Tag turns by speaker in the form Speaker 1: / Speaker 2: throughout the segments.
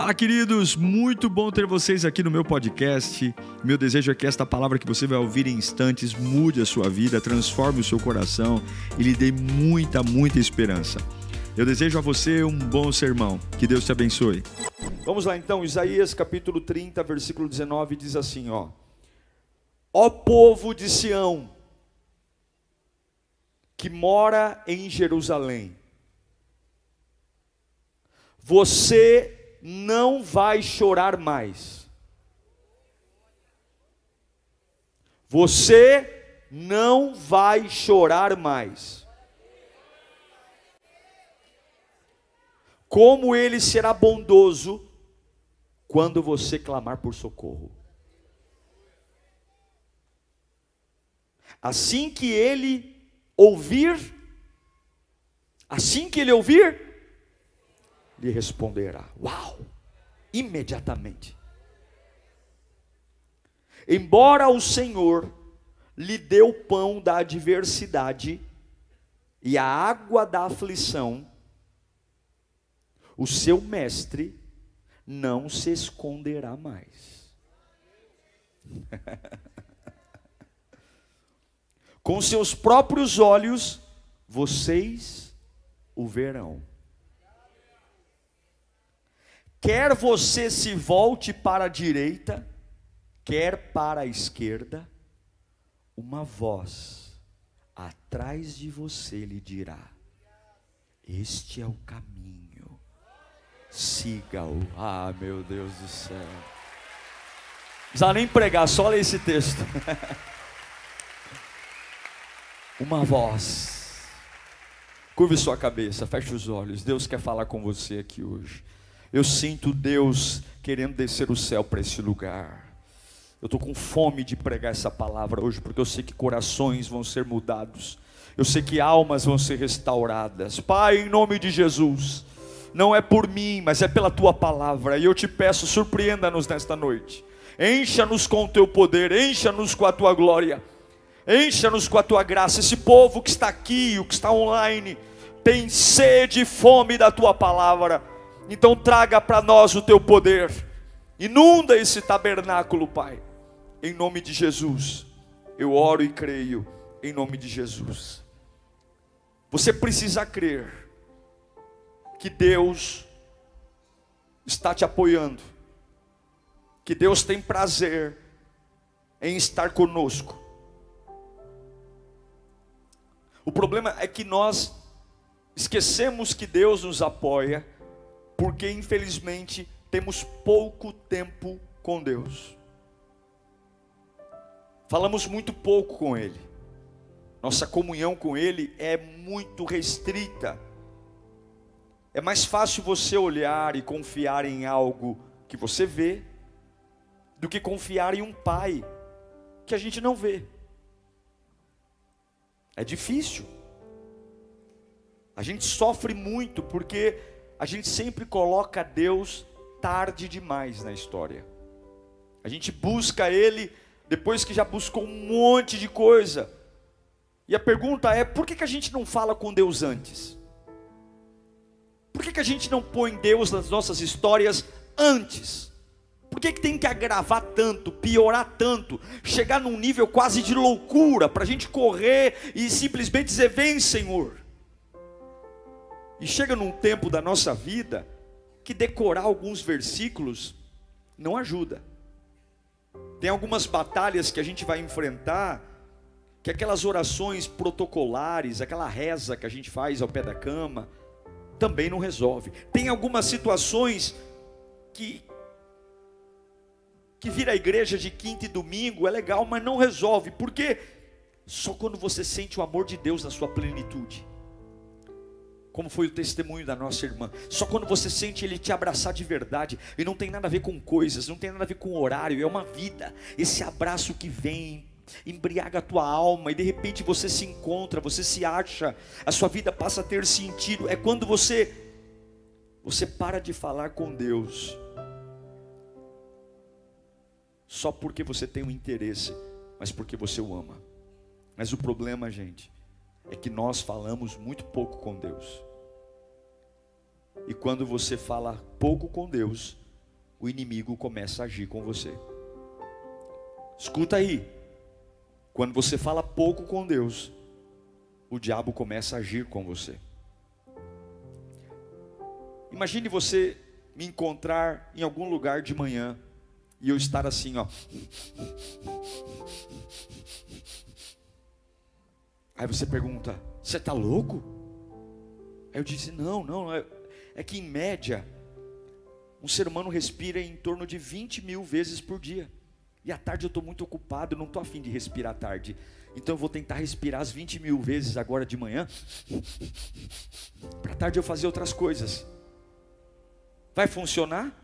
Speaker 1: Fala, queridos! Muito bom ter vocês aqui no meu podcast. Meu desejo é que esta palavra que você vai ouvir em instantes mude a sua vida, transforme o seu coração e lhe dê muita, muita esperança. Eu desejo a você um bom sermão. Que Deus te abençoe. Vamos lá então, Isaías capítulo 30, versículo 19 diz assim, ó: Ó povo de Sião, que mora em Jerusalém, você não vai chorar mais. Você não vai chorar mais. Como ele será bondoso quando você clamar por socorro. Assim que ele ouvir, assim que ele ouvir, lhe responderá. Uau! Imediatamente. Embora o Senhor lhe dê o pão da adversidade e a água da aflição, o seu mestre não se esconderá mais. Com seus próprios olhos, vocês o verão. Quer você se volte para a direita, quer para a esquerda, uma voz atrás de você lhe dirá: Este é o caminho, siga-o. Ah, meu Deus do céu. Não precisa nem pregar, só ler esse texto. uma voz. Curve sua cabeça, feche os olhos. Deus quer falar com você aqui hoje. Eu sinto Deus querendo descer o céu para esse lugar. Eu estou com fome de pregar essa palavra hoje, porque eu sei que corações vão ser mudados, eu sei que almas vão ser restauradas. Pai, em nome de Jesus, não é por mim, mas é pela tua palavra, e eu te peço, surpreenda-nos nesta noite, encha-nos com o teu poder, encha-nos com a tua glória, encha-nos com a tua graça. Esse povo que está aqui, o que está online, tem sede e fome da tua palavra então traga para nós o teu poder. Inunda esse tabernáculo, Pai. Em nome de Jesus. Eu oro e creio em nome de Jesus. Você precisa crer que Deus está te apoiando. Que Deus tem prazer em estar conosco. O problema é que nós esquecemos que Deus nos apoia porque infelizmente temos pouco tempo com Deus. Falamos muito pouco com Ele. Nossa comunhão com Ele é muito restrita. É mais fácil você olhar e confiar em algo que você vê, do que confiar em um pai que a gente não vê. É difícil. A gente sofre muito porque a gente sempre coloca Deus tarde demais na história. A gente busca Ele depois que já buscou um monte de coisa. E a pergunta é: por que, que a gente não fala com Deus antes? Por que, que a gente não põe Deus nas nossas histórias antes? Por que, que tem que agravar tanto, piorar tanto, chegar num nível quase de loucura, para a gente correr e simplesmente dizer: Vem, Senhor. E chega num tempo da nossa vida que decorar alguns versículos não ajuda. Tem algumas batalhas que a gente vai enfrentar, que aquelas orações protocolares, aquela reza que a gente faz ao pé da cama, também não resolve. Tem algumas situações que que vir à igreja de quinta e domingo é legal, mas não resolve. Porque só quando você sente o amor de Deus na sua plenitude como foi o testemunho da nossa irmã. Só quando você sente ele te abraçar de verdade, e não tem nada a ver com coisas, não tem nada a ver com horário, é uma vida. Esse abraço que vem, embriaga a tua alma, e de repente você se encontra, você se acha, a sua vida passa a ter sentido. É quando você você para de falar com Deus. Só porque você tem um interesse, mas porque você o ama. Mas o problema, gente, é que nós falamos muito pouco com Deus. E quando você fala pouco com Deus, o inimigo começa a agir com você. Escuta aí. Quando você fala pouco com Deus, o diabo começa a agir com você. Imagine você me encontrar em algum lugar de manhã e eu estar assim, ó. Aí você pergunta: Você está louco? Aí eu disse: Não, não. É, é que em média, um ser humano respira em torno de 20 mil vezes por dia. E à tarde eu estou muito ocupado, não estou afim de respirar à tarde. Então eu vou tentar respirar as 20 mil vezes agora de manhã. Para tarde eu fazer outras coisas. Vai funcionar?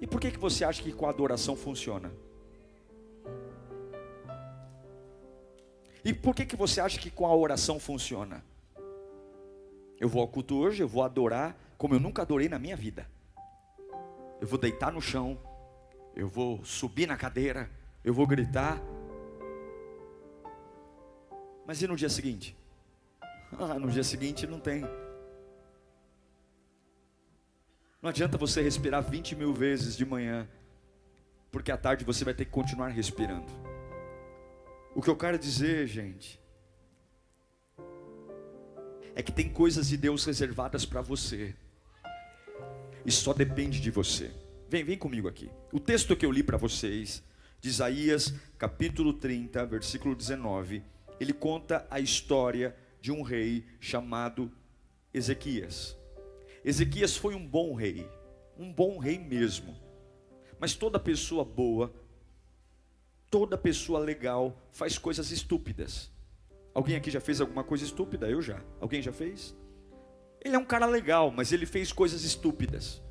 Speaker 1: E por que, que você acha que com a adoração funciona? E por que, que você acha que com a oração funciona? Eu vou ao culto hoje, eu vou adorar como eu nunca adorei na minha vida. Eu vou deitar no chão, eu vou subir na cadeira, eu vou gritar. Mas e no dia seguinte? Ah, no dia seguinte não tem. Não adianta você respirar 20 mil vezes de manhã, porque à tarde você vai ter que continuar respirando. O que eu quero dizer, gente, é que tem coisas de Deus reservadas para você, e só depende de você. Vem, vem comigo aqui. O texto que eu li para vocês, de Isaías, capítulo 30, versículo 19, ele conta a história de um rei chamado Ezequias. Ezequias foi um bom rei, um bom rei mesmo. Mas toda pessoa boa, toda pessoa legal faz coisas estúpidas. Alguém aqui já fez alguma coisa estúpida? Eu já. Alguém já fez? Ele é um cara legal, mas ele fez coisas estúpidas.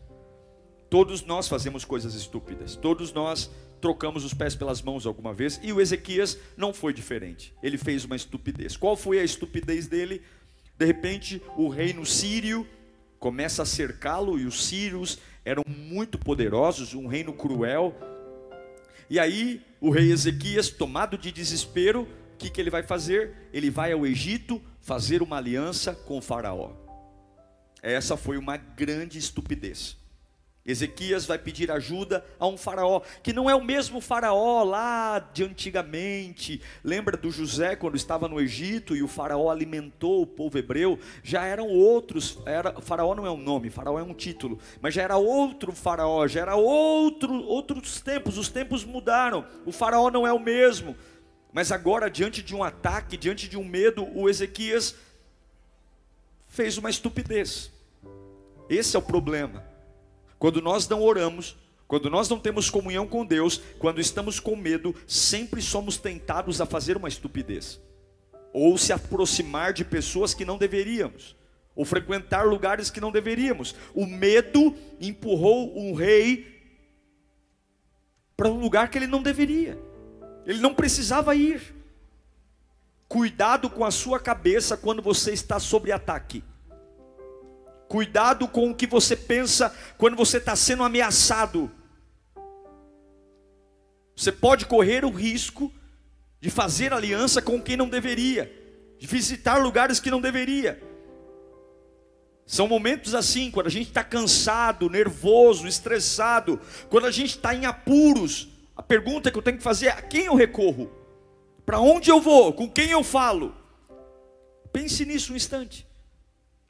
Speaker 1: Todos nós fazemos coisas estúpidas. Todos nós trocamos os pés pelas mãos alguma vez. E o Ezequias não foi diferente. Ele fez uma estupidez. Qual foi a estupidez dele? De repente, o reino sírio começa a cercá-lo e os sírios eram muito poderosos, um reino cruel. E aí o rei Ezequias, tomado de desespero, que, que ele vai fazer? Ele vai ao Egito fazer uma aliança com o Faraó. Essa foi uma grande estupidez. Ezequias vai pedir ajuda a um faraó, que não é o mesmo faraó lá de antigamente. Lembra do José quando estava no Egito e o faraó alimentou o povo hebreu? Já eram outros, era, faraó não é um nome, faraó é um título, mas já era outro faraó, já era outro, outros tempos, os tempos mudaram. O faraó não é o mesmo. Mas agora, diante de um ataque, diante de um medo, o Ezequias fez uma estupidez. Esse é o problema. Quando nós não oramos, quando nós não temos comunhão com Deus, quando estamos com medo, sempre somos tentados a fazer uma estupidez, ou se aproximar de pessoas que não deveríamos, ou frequentar lugares que não deveríamos. O medo empurrou um rei para um lugar que ele não deveria, ele não precisava ir. Cuidado com a sua cabeça quando você está sob ataque. Cuidado com o que você pensa quando você está sendo ameaçado. Você pode correr o risco de fazer aliança com quem não deveria, de visitar lugares que não deveria. São momentos assim, quando a gente está cansado, nervoso, estressado, quando a gente está em apuros. A pergunta que eu tenho que fazer é: a quem eu recorro? Para onde eu vou? Com quem eu falo? Pense nisso um instante.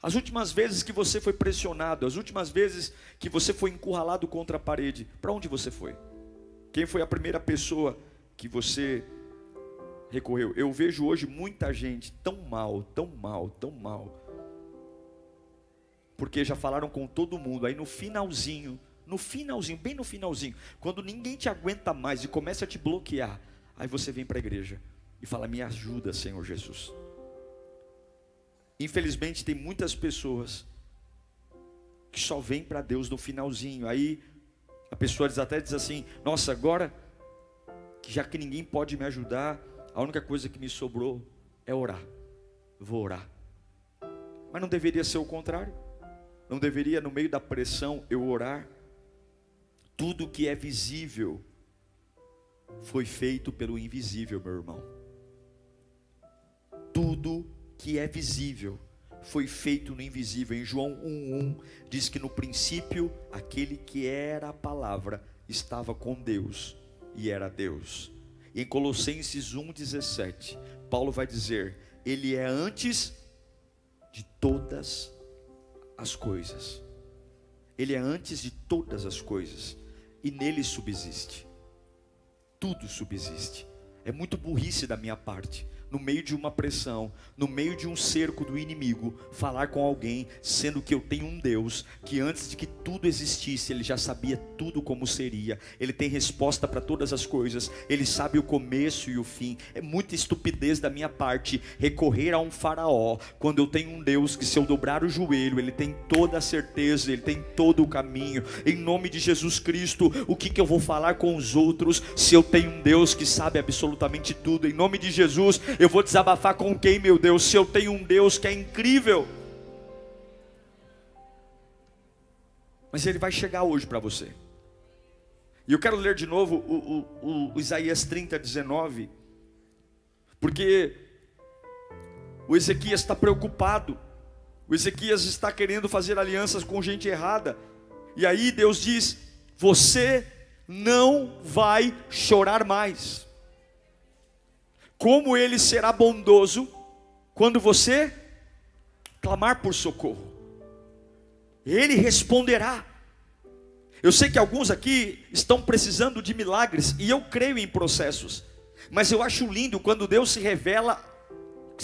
Speaker 1: As últimas vezes que você foi pressionado, as últimas vezes que você foi encurralado contra a parede, para onde você foi? Quem foi a primeira pessoa que você recorreu? Eu vejo hoje muita gente tão mal, tão mal, tão mal. Porque já falaram com todo mundo, aí no finalzinho, no finalzinho, bem no finalzinho, quando ninguém te aguenta mais e começa a te bloquear, aí você vem para a igreja e fala: "Me ajuda, Senhor Jesus". Infelizmente, tem muitas pessoas que só vêm para Deus no finalzinho. Aí a pessoa até diz assim: Nossa, agora que já que ninguém pode me ajudar, a única coisa que me sobrou é orar. Vou orar. Mas não deveria ser o contrário? Não deveria, no meio da pressão, eu orar? Tudo que é visível foi feito pelo invisível, meu irmão. Tudo que é visível foi feito no invisível. Em João 1:1 diz que no princípio aquele que era a palavra estava com Deus e era Deus. Em Colossenses 1:17, Paulo vai dizer: ele é antes de todas as coisas. Ele é antes de todas as coisas e nele subsiste. Tudo subsiste. É muito burrice da minha parte no meio de uma pressão, no meio de um cerco do inimigo, falar com alguém, sendo que eu tenho um Deus que antes de que tudo existisse, ele já sabia tudo como seria. Ele tem resposta para todas as coisas. Ele sabe o começo e o fim. É muita estupidez da minha parte recorrer a um faraó quando eu tenho um Deus que se eu dobrar o joelho, ele tem toda a certeza, ele tem todo o caminho. Em nome de Jesus Cristo, o que que eu vou falar com os outros se eu tenho um Deus que sabe absolutamente tudo? Em nome de Jesus, eu vou desabafar com quem, meu Deus? Se eu tenho um Deus que é incrível. Mas ele vai chegar hoje para você. E eu quero ler de novo o, o, o Isaías 30, 19. Porque o Ezequias está preocupado. O Ezequias está querendo fazer alianças com gente errada. E aí Deus diz: Você não vai chorar mais como ele será bondoso quando você clamar por socorro. Ele responderá. Eu sei que alguns aqui estão precisando de milagres e eu creio em processos. Mas eu acho lindo quando Deus se revela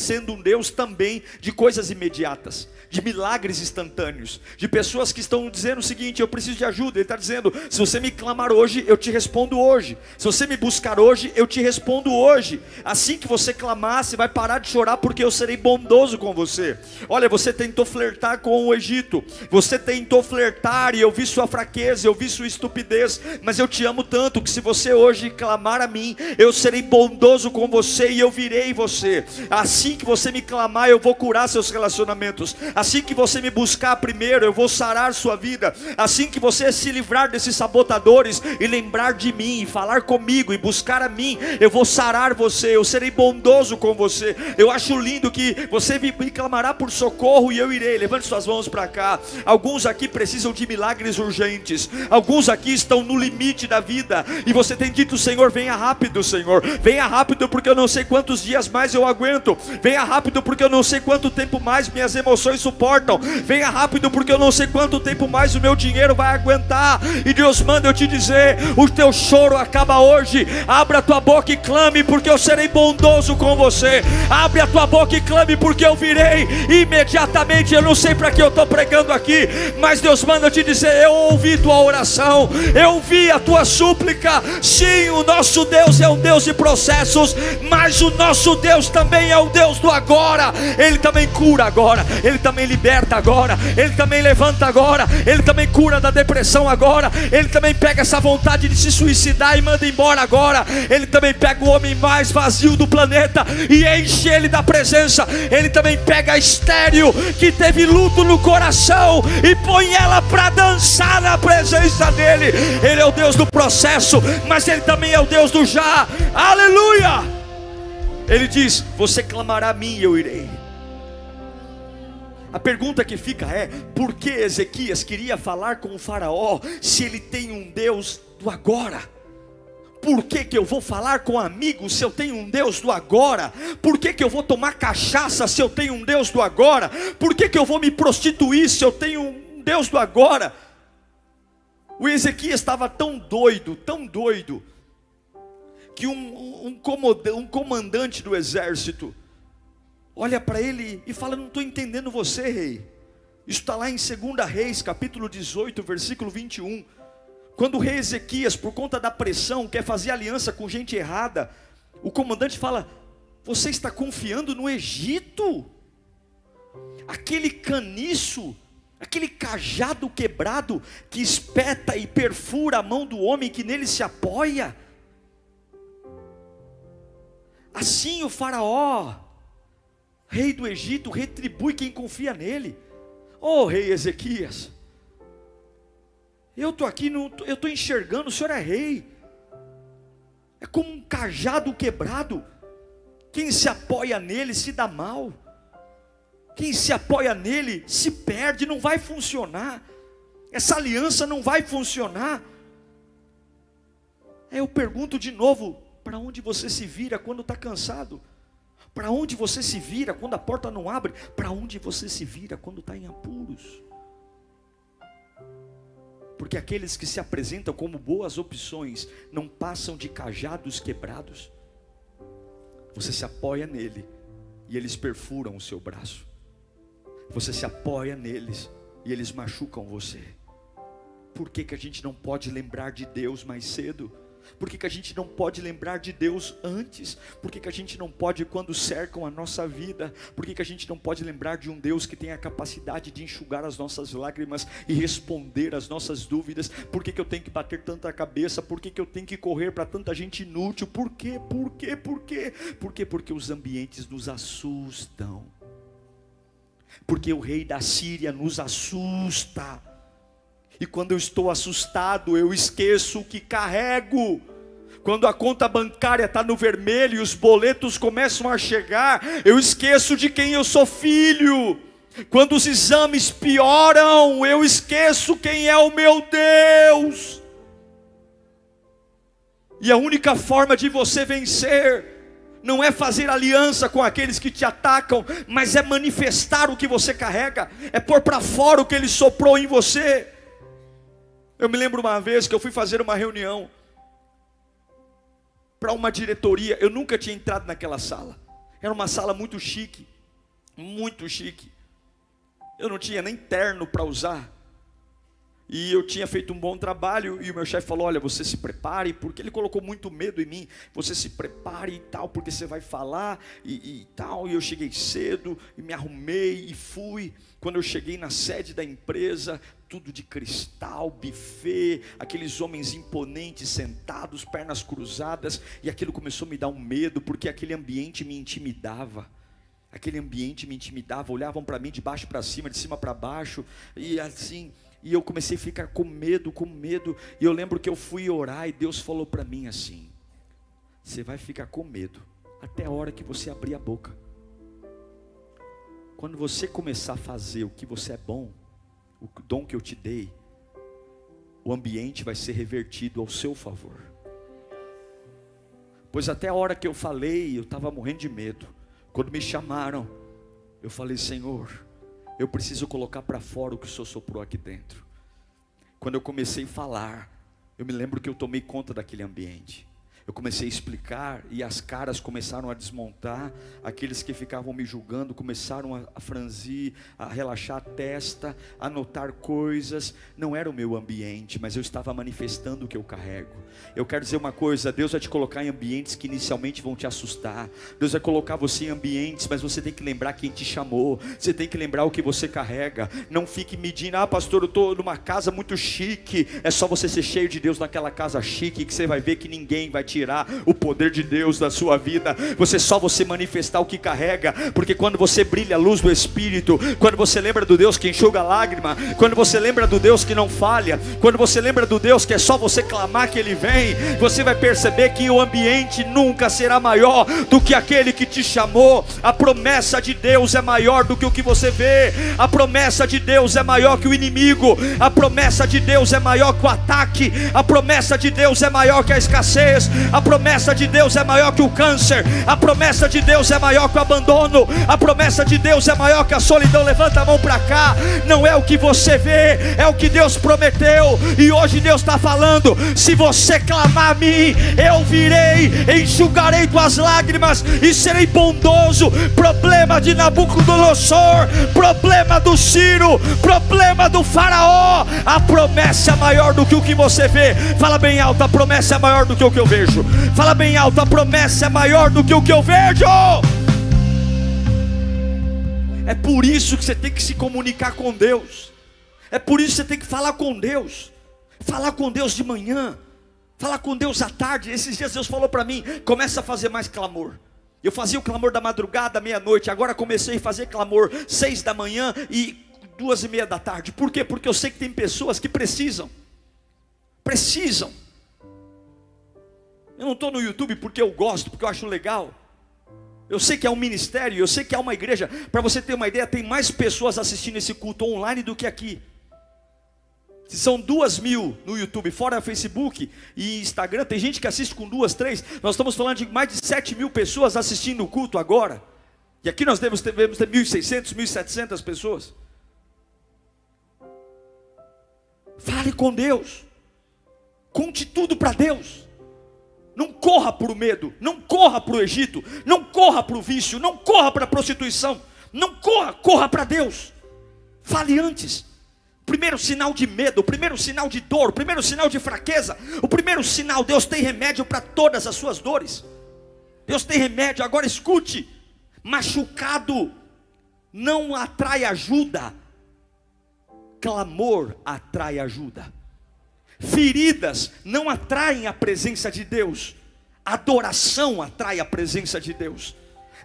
Speaker 1: sendo um Deus também de coisas imediatas, de milagres instantâneos, de pessoas que estão dizendo o seguinte: eu preciso de ajuda. Ele está dizendo: se você me clamar hoje, eu te respondo hoje. Se você me buscar hoje, eu te respondo hoje. Assim que você clamar, você vai parar de chorar, porque eu serei bondoso com você. Olha, você tentou flertar com o Egito, você tentou flertar e eu vi sua fraqueza, eu vi sua estupidez, mas eu te amo tanto que se você hoje clamar a mim, eu serei bondoso com você e eu virei você. Assim Assim que você me clamar, eu vou curar seus relacionamentos. Assim que você me buscar primeiro, eu vou sarar sua vida. Assim que você se livrar desses sabotadores e lembrar de mim, e falar comigo e buscar a mim, eu vou sarar você. Eu serei bondoso com você. Eu acho lindo que você me clamará por socorro e eu irei. Levante suas mãos para cá. Alguns aqui precisam de milagres urgentes. Alguns aqui estão no limite da vida e você tem dito, Senhor, venha rápido, Senhor. Venha rápido porque eu não sei quantos dias mais eu aguento. Venha rápido, porque eu não sei quanto tempo mais minhas emoções suportam. Venha rápido, porque eu não sei quanto tempo mais o meu dinheiro vai aguentar. E Deus manda eu te dizer: o teu choro acaba hoje. Abra a tua boca e clame, porque eu serei bondoso com você. Abre a tua boca e clame, porque eu virei imediatamente. Eu não sei para que eu estou pregando aqui, mas Deus manda eu te dizer: eu ouvi tua oração, eu ouvi a tua súplica. Sim, o nosso Deus é um Deus de processos, mas o nosso Deus também é um Deus do agora, Ele também cura agora, Ele também liberta agora, Ele também levanta agora, Ele também cura da depressão agora, Ele também pega essa vontade de se suicidar e manda embora agora, Ele também pega o homem mais vazio do planeta e enche ele da presença, Ele também pega a estéreo que teve luto no coração e põe ela para dançar na presença dEle. Ele é o Deus do processo, mas Ele também é o Deus do já. Aleluia! Ele diz: Você clamará a mim e eu irei. A pergunta que fica é: por que Ezequias queria falar com o Faraó se ele tem um Deus do agora? Por que, que eu vou falar com amigos se eu tenho um Deus do agora? Por que, que eu vou tomar cachaça se eu tenho um Deus do agora? Por que, que eu vou me prostituir se eu tenho um Deus do agora? O Ezequias estava tão doido, tão doido, que um, um, um comandante do exército olha para ele e fala: Não estou entendendo você, rei. Isso está lá em 2 Reis, capítulo 18, versículo 21. Quando o rei Ezequias, por conta da pressão, quer fazer aliança com gente errada, o comandante fala: Você está confiando no Egito? Aquele caniço, aquele cajado quebrado que espeta e perfura a mão do homem que nele se apoia. Assim o Faraó, rei do Egito, retribui quem confia nele. Oh, rei Ezequias, eu estou aqui, no, eu estou enxergando, o senhor é rei. É como um cajado quebrado. Quem se apoia nele se dá mal. Quem se apoia nele se perde, não vai funcionar. Essa aliança não vai funcionar. Aí eu pergunto de novo: para onde você se vira quando está cansado? Para onde você se vira quando a porta não abre? Para onde você se vira quando está em apuros? Porque aqueles que se apresentam como boas opções não passam de cajados quebrados. Você se apoia nele e eles perfuram o seu braço. Você se apoia neles e eles machucam você. Por que, que a gente não pode lembrar de Deus mais cedo? Por que, que a gente não pode lembrar de Deus antes? Por que, que a gente não pode quando cercam a nossa vida? Por que, que a gente não pode lembrar de um Deus que tem a capacidade de enxugar as nossas lágrimas e responder as nossas dúvidas? Por que, que eu tenho que bater tanta cabeça? Por que, que eu tenho que correr para tanta gente inútil? Por quê? Por quê? Por quê? Por quê? Porque os ambientes nos assustam. Porque o rei da Síria nos assusta e quando eu estou assustado, eu esqueço o que carrego. Quando a conta bancária está no vermelho e os boletos começam a chegar, eu esqueço de quem eu sou filho. Quando os exames pioram, eu esqueço quem é o meu Deus. E a única forma de você vencer não é fazer aliança com aqueles que te atacam, mas é manifestar o que você carrega, é pôr para fora o que ele soprou em você. Eu me lembro uma vez que eu fui fazer uma reunião para uma diretoria. Eu nunca tinha entrado naquela sala. Era uma sala muito chique, muito chique. Eu não tinha nem terno para usar. E eu tinha feito um bom trabalho e o meu chefe falou: "Olha, você se prepare", porque ele colocou muito medo em mim. Você se prepare e tal, porque você vai falar e, e tal. E eu cheguei cedo e me arrumei e fui. Quando eu cheguei na sede da empresa, tudo de cristal, buffet, aqueles homens imponentes sentados, pernas cruzadas, e aquilo começou a me dar um medo, porque aquele ambiente me intimidava. Aquele ambiente me intimidava, olhavam para mim de baixo para cima, de cima para baixo, e assim, e eu comecei a ficar com medo, com medo, e eu lembro que eu fui orar e Deus falou para mim assim: Você vai ficar com medo até a hora que você abrir a boca. Quando você começar a fazer o que você é bom, o dom que eu te dei, o ambiente vai ser revertido ao seu favor. Pois até a hora que eu falei, eu estava morrendo de medo. Quando me chamaram, eu falei: Senhor, eu preciso colocar para fora o que o Senhor soprou aqui dentro. Quando eu comecei a falar, eu me lembro que eu tomei conta daquele ambiente. Eu comecei a explicar e as caras começaram a desmontar. Aqueles que ficavam me julgando começaram a, franzir, a relaxar a testa, a notar coisas. Não era o meu ambiente, mas eu estava manifestando o que eu carrego. Eu quero dizer uma coisa: Deus vai te colocar em ambientes que inicialmente vão te assustar. Deus vai colocar você em ambientes, mas você tem que lembrar quem te chamou. Você tem que lembrar o que você carrega. Não fique medindo, ah, pastor, eu estou numa casa muito chique. É só você ser cheio de Deus naquela casa chique que você vai ver que ninguém vai te tirar o poder de Deus da sua vida. Você só você manifestar o que carrega, porque quando você brilha a luz do Espírito, quando você lembra do Deus que enxuga a lágrima, quando você lembra do Deus que não falha, quando você lembra do Deus que é só você clamar que Ele vem, você vai perceber que o ambiente nunca será maior do que aquele que te chamou. A promessa de Deus é maior do que o que você vê. A promessa de Deus é maior que o inimigo. A promessa de Deus é maior que o ataque. A promessa de Deus é maior que a escassez. A promessa de Deus é maior que o câncer. A promessa de Deus é maior que o abandono. A promessa de Deus é maior que a solidão. Levanta a mão para cá. Não é o que você vê, é o que Deus prometeu. E hoje Deus está falando: se você clamar a mim, eu virei, enxugarei tuas lágrimas e serei bondoso. Problema de Nabucodonosor, problema do Ciro, problema do Faraó. A promessa é maior do que o que você vê. Fala bem alto: a promessa é maior do que o que eu vejo vejo. Fala bem alto, a promessa é maior do que o que eu vejo. É por isso que você tem que se comunicar com Deus. É por isso que você tem que falar com Deus. Falar com Deus de manhã. Falar com Deus à tarde. Esses dias Deus falou para mim: começa a fazer mais clamor. Eu fazia o clamor da madrugada, meia-noite. Agora comecei a fazer clamor seis da manhã e duas e meia da tarde. Por quê? Porque eu sei que tem pessoas que precisam. Precisam. Eu não estou no YouTube porque eu gosto, porque eu acho legal. Eu sei que é um ministério, eu sei que é uma igreja. Para você ter uma ideia, tem mais pessoas assistindo esse culto online do que aqui. Se são duas mil no YouTube, fora Facebook e Instagram, tem gente que assiste com duas, três. Nós estamos falando de mais de sete mil pessoas assistindo o culto agora. E aqui nós devemos ter, devemos ter 1.600, 1.700 pessoas. Fale com Deus. Conte tudo para Deus. Não corra para o medo, não corra para o Egito, não corra para o vício, não corra para a prostituição, não corra, corra para Deus. Fale antes. Primeiro sinal de medo, o primeiro sinal de dor, o primeiro sinal de fraqueza, o primeiro sinal, Deus tem remédio para todas as suas dores. Deus tem remédio, agora escute. Machucado não atrai ajuda, clamor atrai ajuda. Feridas não atraem a presença de Deus, adoração atrai a presença de Deus.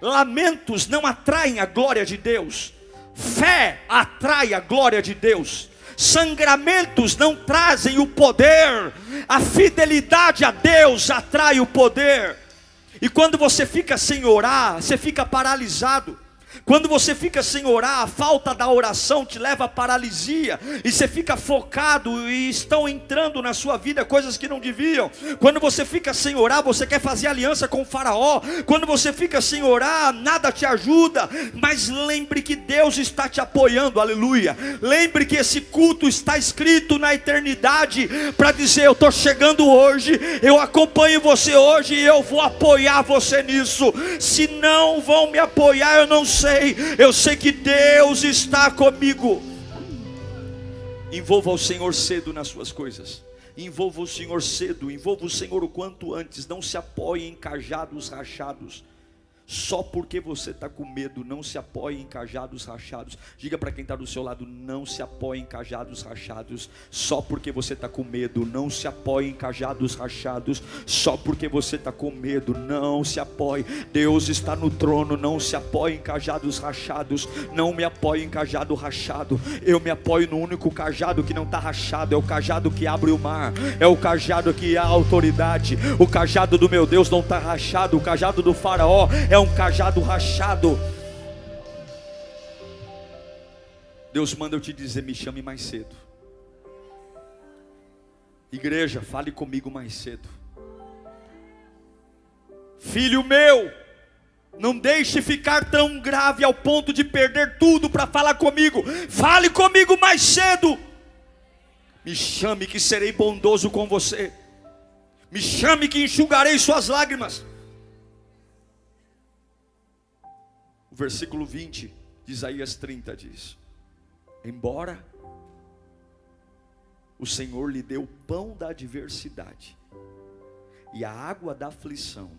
Speaker 1: Lamentos não atraem a glória de Deus, fé atrai a glória de Deus. Sangramentos não trazem o poder, a fidelidade a Deus atrai o poder. E quando você fica sem orar, você fica paralisado. Quando você fica sem orar, a falta da oração te leva à paralisia, e você fica focado, e estão entrando na sua vida coisas que não deviam. Quando você fica sem orar, você quer fazer aliança com o Faraó. Quando você fica sem orar, nada te ajuda. Mas lembre que Deus está te apoiando, aleluia. Lembre que esse culto está escrito na eternidade para dizer: Eu estou chegando hoje, eu acompanho você hoje e eu vou apoiar você nisso. Se não vão me apoiar, eu não sei sei, eu sei que Deus está comigo. Envolva o Senhor cedo nas suas coisas. Envolva o Senhor cedo, envolva o Senhor o quanto antes. Não se apoie em cajados rachados. Só porque você está com medo, não se apoie em cajados rachados. Diga para quem está do seu lado: não se apoie em cajados rachados. Só porque você está com medo, não se apoie em cajados rachados. Só porque você está com medo, não se apoie. Deus está no trono, não se apoie em cajados rachados. Não me apoie em cajado rachado. Eu me apoio no único cajado que não está rachado. É o cajado que abre o mar. É o cajado que há autoridade. O cajado do meu Deus não está rachado. O cajado do Faraó é um cajado rachado. Deus manda eu te dizer: me chame mais cedo. Igreja, fale comigo mais cedo. Filho meu, não deixe ficar tão grave ao ponto de perder tudo para falar comigo. Fale comigo mais cedo. Me chame que serei bondoso com você. Me chame que enxugarei suas lágrimas. Versículo 20 de Isaías 30 diz: Embora o Senhor lhe deu o pão da adversidade e a água da aflição,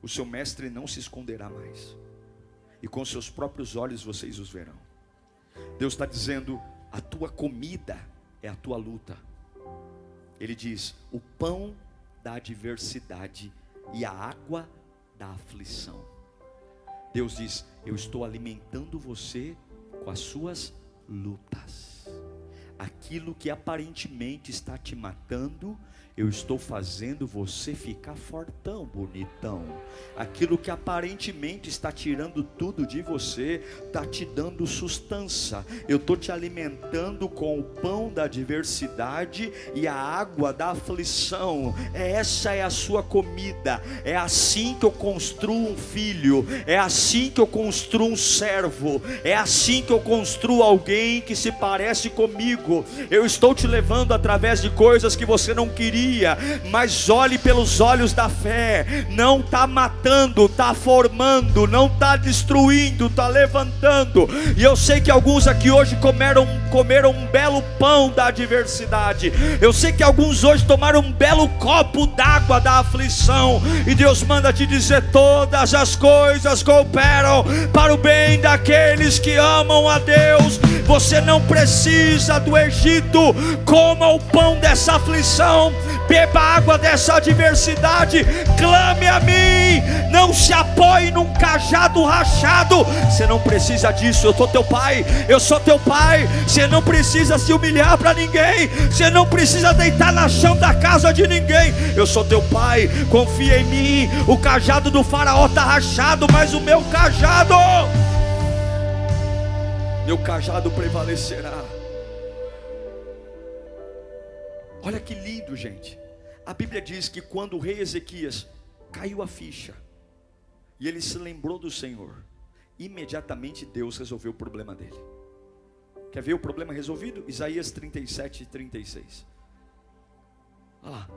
Speaker 1: o seu mestre não se esconderá mais, e com seus próprios olhos vocês os verão. Deus está dizendo: a tua comida é a tua luta. Ele diz: o pão da adversidade e a água da aflição. Deus diz: Eu estou alimentando você com as suas lutas. Aquilo que aparentemente está te matando, eu estou fazendo você ficar fortão, bonitão. Aquilo que aparentemente está tirando tudo de você, está te dando sustância. Eu estou te alimentando com o pão da adversidade e a água da aflição. Essa é a sua comida. É assim que eu construo um filho. É assim que eu construo um servo. É assim que eu construo alguém que se parece comigo. Eu estou te levando através de coisas que você não queria mas olhe pelos olhos da fé. Não está matando, está formando, não está destruindo, está levantando. E eu sei que alguns aqui hoje comeram, comeram um belo pão da adversidade. Eu sei que alguns hoje tomaram um belo copo d'água da aflição. E Deus manda te dizer: todas as coisas cooperam para o bem daqueles que amam a Deus Você não precisa do Egito. Coma o pão dessa aflição, beba água dessa adversidade. Clame a mim. Não se apoie num cajado rachado. Você não precisa disso. Eu sou teu pai. Eu sou teu pai. Você não precisa se humilhar para ninguém. Você não precisa deitar na chão da casa de ninguém. Eu sou teu pai. Confia em mim. O cajado do faraó está rachado, mas o meu cajado meu cajado prevalecerá. Olha que lindo, gente. A Bíblia diz que quando o rei Ezequias caiu a ficha e ele se lembrou do Senhor, imediatamente Deus resolveu o problema dele. Quer ver o problema resolvido? Isaías 37 e 36. Olha lá.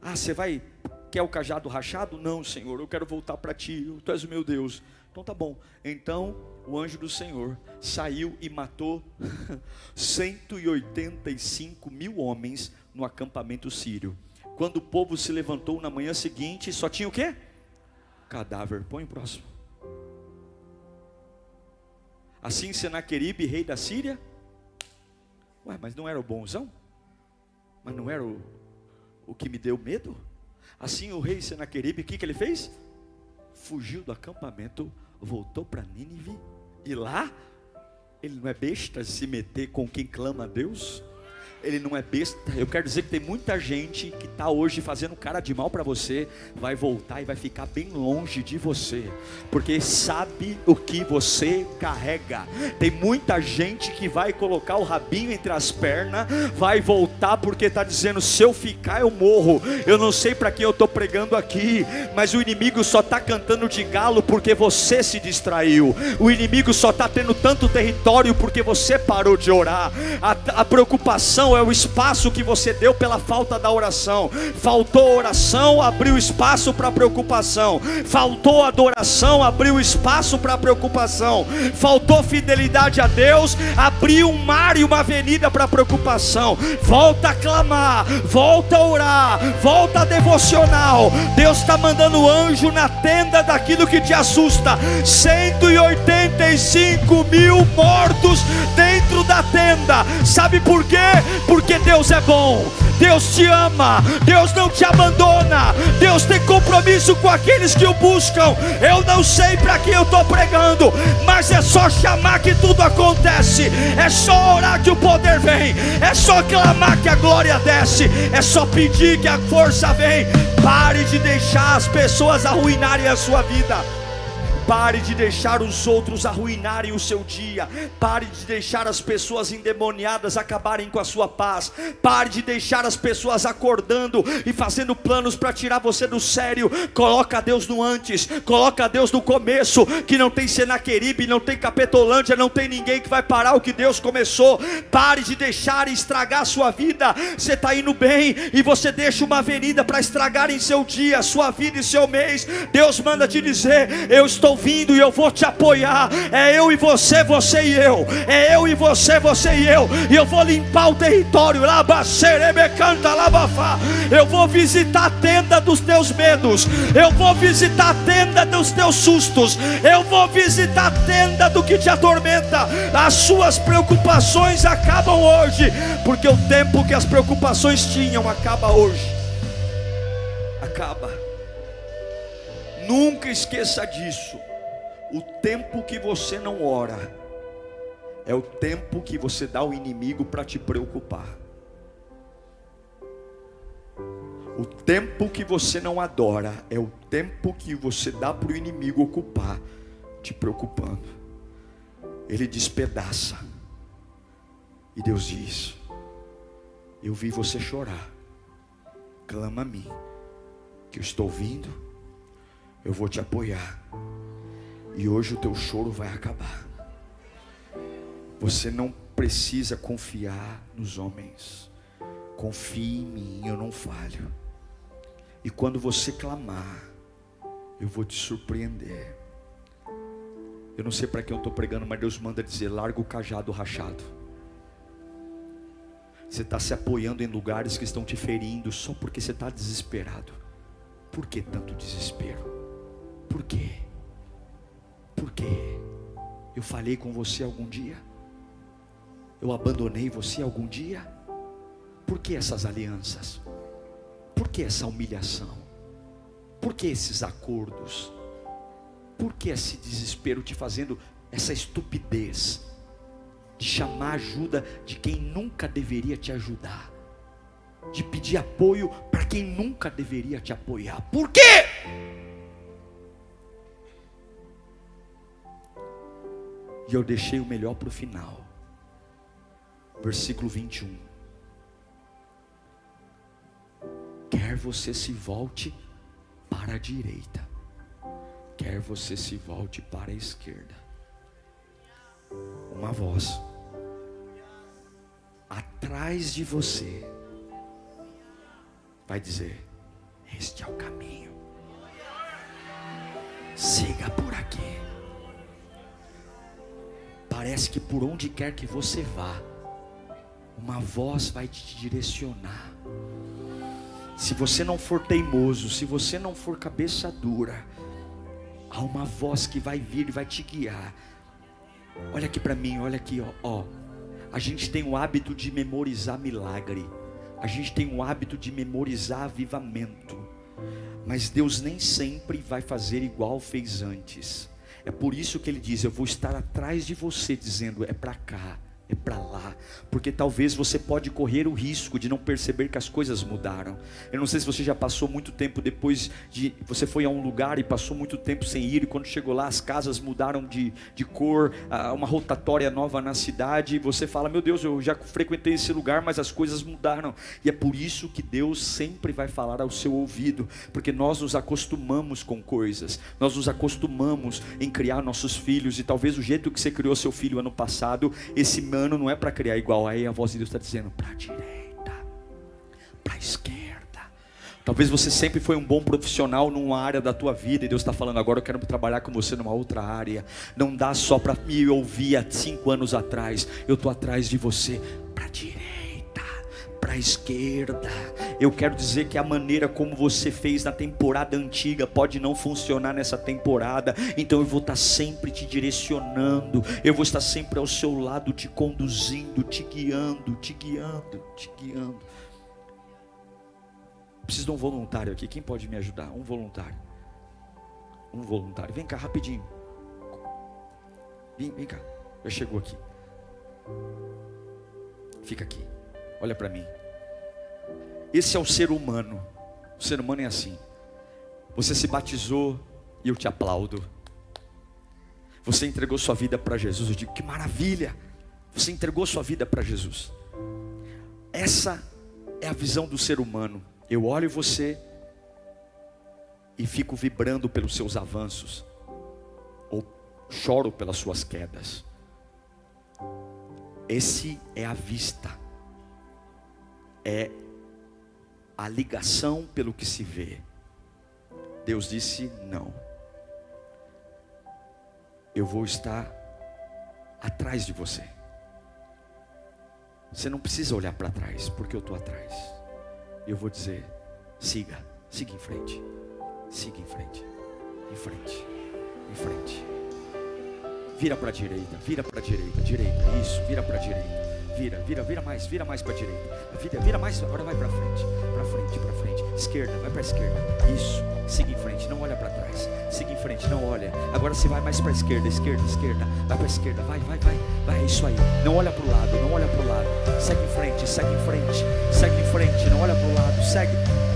Speaker 1: Ah, você vai. Quer o cajado rachado? Não, Senhor, eu quero voltar para ti. Tu és o meu Deus. Então tá bom. Então o anjo do Senhor saiu e matou 185 mil homens no acampamento sírio. Quando o povo se levantou na manhã seguinte, só tinha o quê? Cadáver. Põe o próximo. Assim Senaqueribe, rei da Síria. Ué, mas não era o bonzão? Mas não era o, o que me deu medo? Assim o rei Senaqueribe, o que, que ele fez? Fugiu do acampamento voltou para Nínive e lá ele não é besta se meter com quem clama a Deus ele não é besta. Eu quero dizer que tem muita gente que está hoje fazendo cara de mal para você, vai voltar e vai ficar bem longe de você, porque sabe o que você carrega. Tem muita gente que vai colocar o rabinho entre as pernas, vai voltar porque está dizendo: se eu ficar, eu morro. Eu não sei para quem eu estou pregando aqui, mas o inimigo só está cantando de galo porque você se distraiu. O inimigo só está tendo tanto território porque você parou de orar. A, a preocupação é o espaço que você deu pela falta da oração. Faltou oração, abriu espaço para preocupação. Faltou adoração, abriu espaço para preocupação. Faltou fidelidade a Deus, abriu um mar e uma avenida para preocupação. Volta a clamar, volta a orar, volta a devocional. Deus está mandando anjo na tenda daquilo que te assusta. 185 mil mortos dentro da tenda. Sabe por quê? Porque Deus é bom, Deus te ama, Deus não te abandona, Deus tem compromisso com aqueles que o buscam. Eu não sei para quem eu estou pregando, mas é só chamar que tudo acontece, é só orar que o poder vem, é só clamar que a glória desce, é só pedir que a força vem. Pare de deixar as pessoas arruinarem a sua vida. Pare de deixar os outros arruinarem o seu dia. Pare de deixar as pessoas endemoniadas acabarem com a sua paz. Pare de deixar as pessoas acordando e fazendo planos para tirar você do sério. Coloca Deus no antes, coloca Deus no começo. Que não tem Senaqueribe, não tem Capetolândia, não tem ninguém que vai parar o que Deus começou. Pare de deixar estragar a sua vida. Você está indo bem e você deixa uma avenida para estragar em seu dia, sua vida e seu mês. Deus manda te dizer: Eu estou ouvindo e eu vou te apoiar. É eu e você, você e eu. É eu e você, você e eu. E eu vou limpar o território. Eu vou visitar a tenda dos teus medos. Eu vou visitar a tenda dos teus sustos. Eu vou visitar a tenda do que te atormenta. As suas preocupações acabam hoje. Porque o tempo que as preocupações tinham acaba hoje. Acaba. Nunca esqueça disso. O tempo que você não ora é o tempo que você dá ao inimigo para te preocupar. O tempo que você não adora é o tempo que você dá para o inimigo ocupar, te preocupando. Ele despedaça. E Deus diz: Eu vi você chorar. Clama a mim, que eu estou vindo, eu vou te apoiar. E hoje o teu choro vai acabar. Você não precisa confiar nos homens. Confie em mim, eu não falho. E quando você clamar, eu vou te surpreender. Eu não sei para quem eu estou pregando, mas Deus manda dizer: larga o cajado rachado. Você está se apoiando em lugares que estão te ferindo só porque você está desesperado. Por que tanto desespero? Por quê? Por quê? Eu falhei com você algum dia? Eu abandonei você algum dia? Por que essas alianças? Por que essa humilhação? Por que esses acordos? Por que esse desespero te fazendo essa estupidez de chamar ajuda de quem nunca deveria te ajudar? De pedir apoio para quem nunca deveria te apoiar? Por quê? Eu deixei o melhor para o final. Versículo 21. Quer você se volte para a direita, quer você se volte para a esquerda. Uma voz atrás de você vai dizer: Este é o caminho. Siga por aqui. Parece que por onde quer que você vá, uma voz vai te direcionar. Se você não for teimoso, se você não for cabeça dura, há uma voz que vai vir e vai te guiar. Olha aqui para mim, olha aqui, ó, ó. A gente tem o hábito de memorizar milagre. A gente tem o hábito de memorizar avivamento. Mas Deus nem sempre vai fazer igual fez antes. É por isso que ele diz: Eu vou estar atrás de você, dizendo: É para cá, é para lá, porque talvez você pode correr o risco de não perceber que as coisas mudaram. Eu não sei se você já passou muito tempo depois de você foi a um lugar e passou muito tempo sem ir e quando chegou lá as casas mudaram de, de cor, uma rotatória nova na cidade e você fala: "Meu Deus, eu já frequentei esse lugar, mas as coisas mudaram". E é por isso que Deus sempre vai falar ao seu ouvido, porque nós nos acostumamos com coisas. Nós nos acostumamos em criar nossos filhos e talvez o jeito que você criou seu filho ano passado, esse ano não é para criar igual. Aí a voz de Deus está dizendo: para a direita, para a esquerda. Talvez você sempre foi um bom profissional numa área da tua vida e Deus está falando agora eu quero trabalhar com você numa outra área. Não dá só para me ouvir há cinco anos atrás. Eu estou atrás de você para direita para a esquerda. Eu quero dizer que a maneira como você fez na temporada antiga pode não funcionar nessa temporada. Então eu vou estar sempre te direcionando. Eu vou estar sempre ao seu lado, te conduzindo, te guiando, te guiando, te guiando. Preciso de um voluntário aqui. Quem pode me ajudar? Um voluntário. Um voluntário. Vem cá rapidinho. Vem, vem cá. Já chegou aqui. Fica aqui. Olha para mim. Esse é o ser humano. O ser humano é assim. Você se batizou e eu te aplaudo. Você entregou sua vida para Jesus. Eu digo que maravilha. Você entregou sua vida para Jesus. Essa é a visão do ser humano. Eu olho você e fico vibrando pelos seus avanços, ou choro pelas suas quedas. Esse é a vista é a ligação pelo que se vê. Deus disse: não. Eu vou estar atrás de você. Você não precisa olhar para trás, porque eu estou atrás. Eu vou dizer: siga, siga em frente, siga em frente, em frente, em frente. Vira para a direita, vira para a direita, direita, isso, vira para a direita. Vira, vira, vira mais, vira mais para a direita. Vira, vira mais, agora vai para frente, para frente, para frente. Esquerda, vai para esquerda. Isso. Siga em frente, não olha para trás. Siga em frente, não olha. Agora você vai mais para esquerda, esquerda, esquerda. Vai para esquerda, vai, vai, vai. Vai, é isso aí. Não olha para o lado, não olha para o lado. Segue em frente, segue em frente. Segue em frente, não olha para o lado. Segue.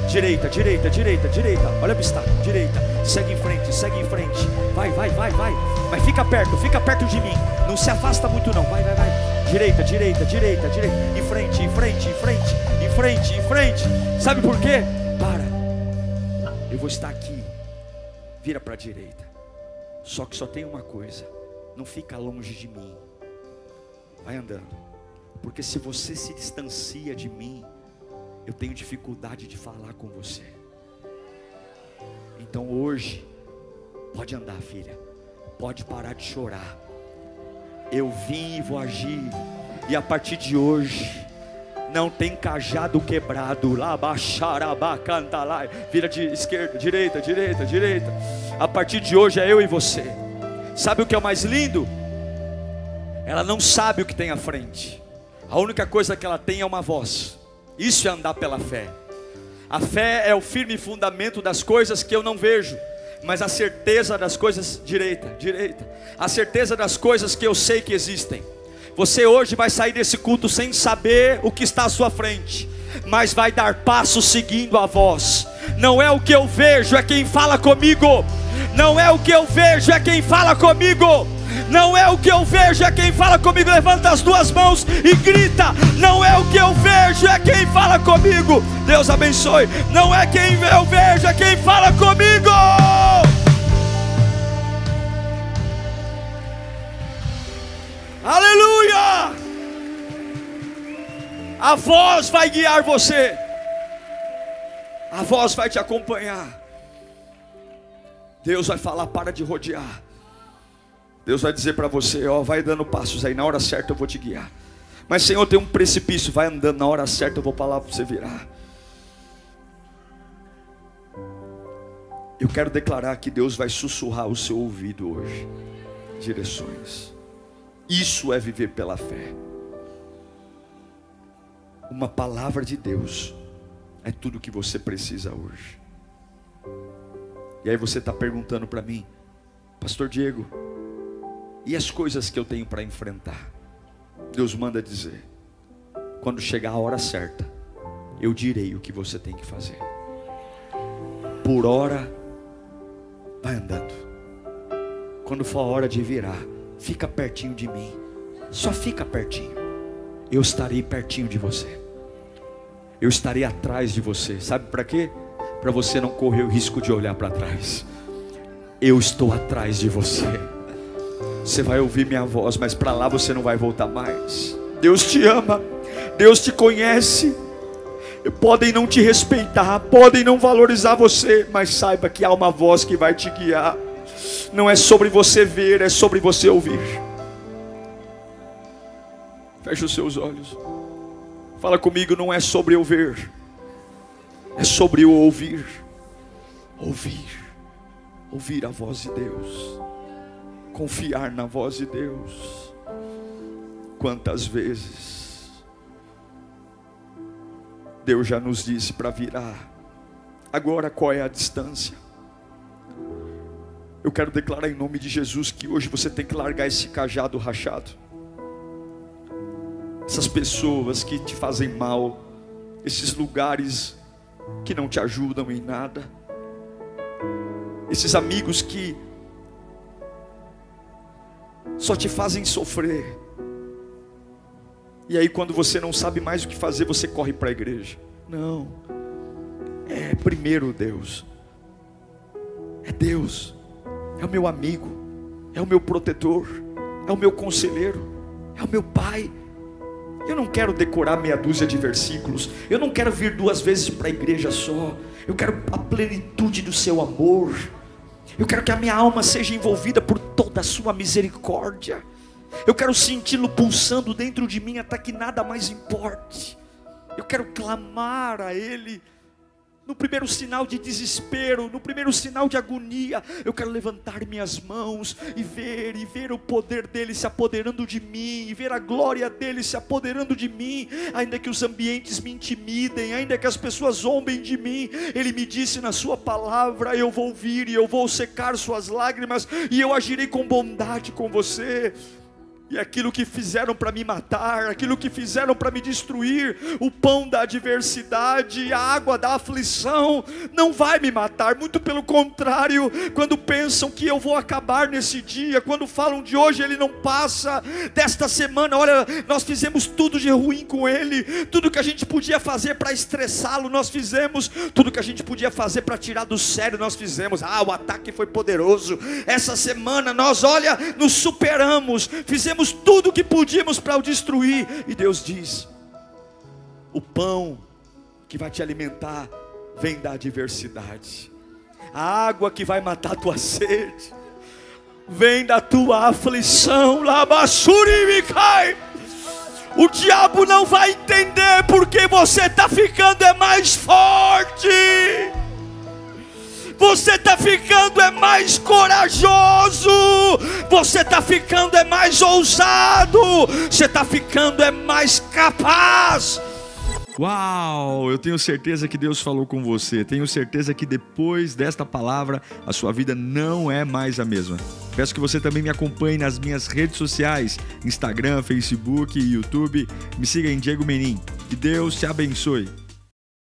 Speaker 1: Direita, direita, direita, direita. Olha o obstáculo, direita. Segue em frente, segue em frente. Vai, vai, vai, vai. Mas fica perto, fica perto de mim. Não se afasta muito não. Vai, vai, vai. Direita, direita, direita, direita. Em frente, em frente, em frente, em frente, em frente. Sabe por quê? Para. Eu vou estar aqui. Vira para a direita. Só que só tem uma coisa. Não fica longe de mim. Vai andando. Porque se você se distancia de mim, eu tenho dificuldade de falar com você. Então hoje, pode andar, filha. Pode parar de chorar eu vim e vou agir. E a partir de hoje, não tem cajado quebrado. Lá. Vira de esquerda, direita, direita, direita. A partir de hoje é eu e você. Sabe o que é o mais lindo? ela não sabe o que tem à frente. A única coisa que ela tem é uma voz. Isso é andar pela fé. A fé é o firme fundamento das coisas que eu não vejo, mas a certeza das coisas direita, direita. A certeza das coisas que eu sei que existem. Você hoje vai sair desse culto sem saber o que está à sua frente, mas vai dar passos seguindo a voz. Não é o que eu vejo, é quem fala comigo. Não é o que eu vejo, é quem fala comigo. Não é o que eu vejo, é quem fala comigo. Levanta as duas mãos e grita. Não é o que eu vejo, é quem fala comigo. Deus abençoe. Não é quem eu vejo, é quem fala comigo. Aleluia! A voz vai guiar você. A voz vai te acompanhar. Deus vai falar: para de rodear. Deus vai dizer para você: ó, vai dando passos aí, na hora certa eu vou te guiar. Mas Senhor, tem um precipício, vai andando, na hora certa eu vou falar para você virar. Eu quero declarar que Deus vai sussurrar o seu ouvido hoje, direções. Isso é viver pela fé. Uma palavra de Deus é tudo que você precisa hoje. E aí você está perguntando para mim, Pastor Diego, e as coisas que eu tenho para enfrentar? Deus manda dizer: quando chegar a hora certa, eu direi o que você tem que fazer. Por hora, vai andando. Quando for a hora de virar, fica pertinho de mim. Só fica pertinho. Eu estarei pertinho de você. Eu estarei atrás de você. Sabe para quê? para você não correr o risco de olhar para trás. Eu estou atrás de você. Você vai ouvir minha voz, mas para lá você não vai voltar mais. Deus te ama, Deus te conhece. Podem não te respeitar, podem não valorizar você, mas saiba que há uma voz que vai te guiar. Não é sobre você ver, é sobre você ouvir. Feche os seus olhos. Fala comigo, não é sobre eu ver é sobre o ouvir. Ouvir. Ouvir a voz de Deus. Confiar na voz de Deus. Quantas vezes Deus já nos disse para virar. Agora qual é a distância? Eu quero declarar em nome de Jesus que hoje você tem que largar esse cajado rachado. Essas pessoas que te fazem mal, esses lugares que não te ajudam em nada, esses amigos que só te fazem sofrer. E aí, quando você não sabe mais o que fazer, você corre para a igreja. Não, é primeiro Deus, é Deus, é o meu amigo, é o meu protetor, é o meu conselheiro, é o meu pai, eu não quero decorar meia dúzia de versículos. Eu não quero vir duas vezes para a igreja só. Eu quero a plenitude do seu amor. Eu quero que a minha alma seja envolvida por toda a sua misericórdia. Eu quero senti-lo pulsando dentro de mim até que nada mais importe. Eu quero clamar a Ele no primeiro sinal de desespero, no primeiro sinal de agonia, eu quero levantar minhas mãos e ver e ver o poder dele se apoderando de mim, e ver a glória dele se apoderando de mim, ainda que os ambientes me intimidem, ainda que as pessoas zombem de mim. Ele me disse na sua palavra: eu vou vir e eu vou secar suas lágrimas e eu agirei com bondade com você. E aquilo que fizeram para me matar, aquilo que fizeram para me destruir, o pão da adversidade, a água da aflição, não vai me matar, muito pelo contrário, quando pensam que eu vou acabar nesse dia, quando falam de hoje ele não passa, desta semana, olha, nós fizemos tudo de ruim com ele, tudo que a gente podia fazer para estressá-lo, nós fizemos, tudo que a gente podia fazer para tirar do sério, nós fizemos. Ah, o ataque foi poderoso. Essa semana nós, olha, nos superamos, fizemos fizemos tudo o que podíamos para o destruir. E Deus diz: o pão que vai te alimentar vem da adversidade, a água que vai matar a tua sede vem da tua aflição. Labassuri cai. O diabo não vai entender porque você está ficando é mais forte você está ficando é mais corajoso, você está ficando é mais ousado, você está ficando é mais capaz.
Speaker 2: Uau! Eu tenho certeza que Deus falou com você. Tenho certeza que depois desta palavra a sua vida não é mais a mesma. Peço que você também me acompanhe nas minhas redes sociais: Instagram, Facebook YouTube. Me siga em Diego Menin. Que Deus te abençoe.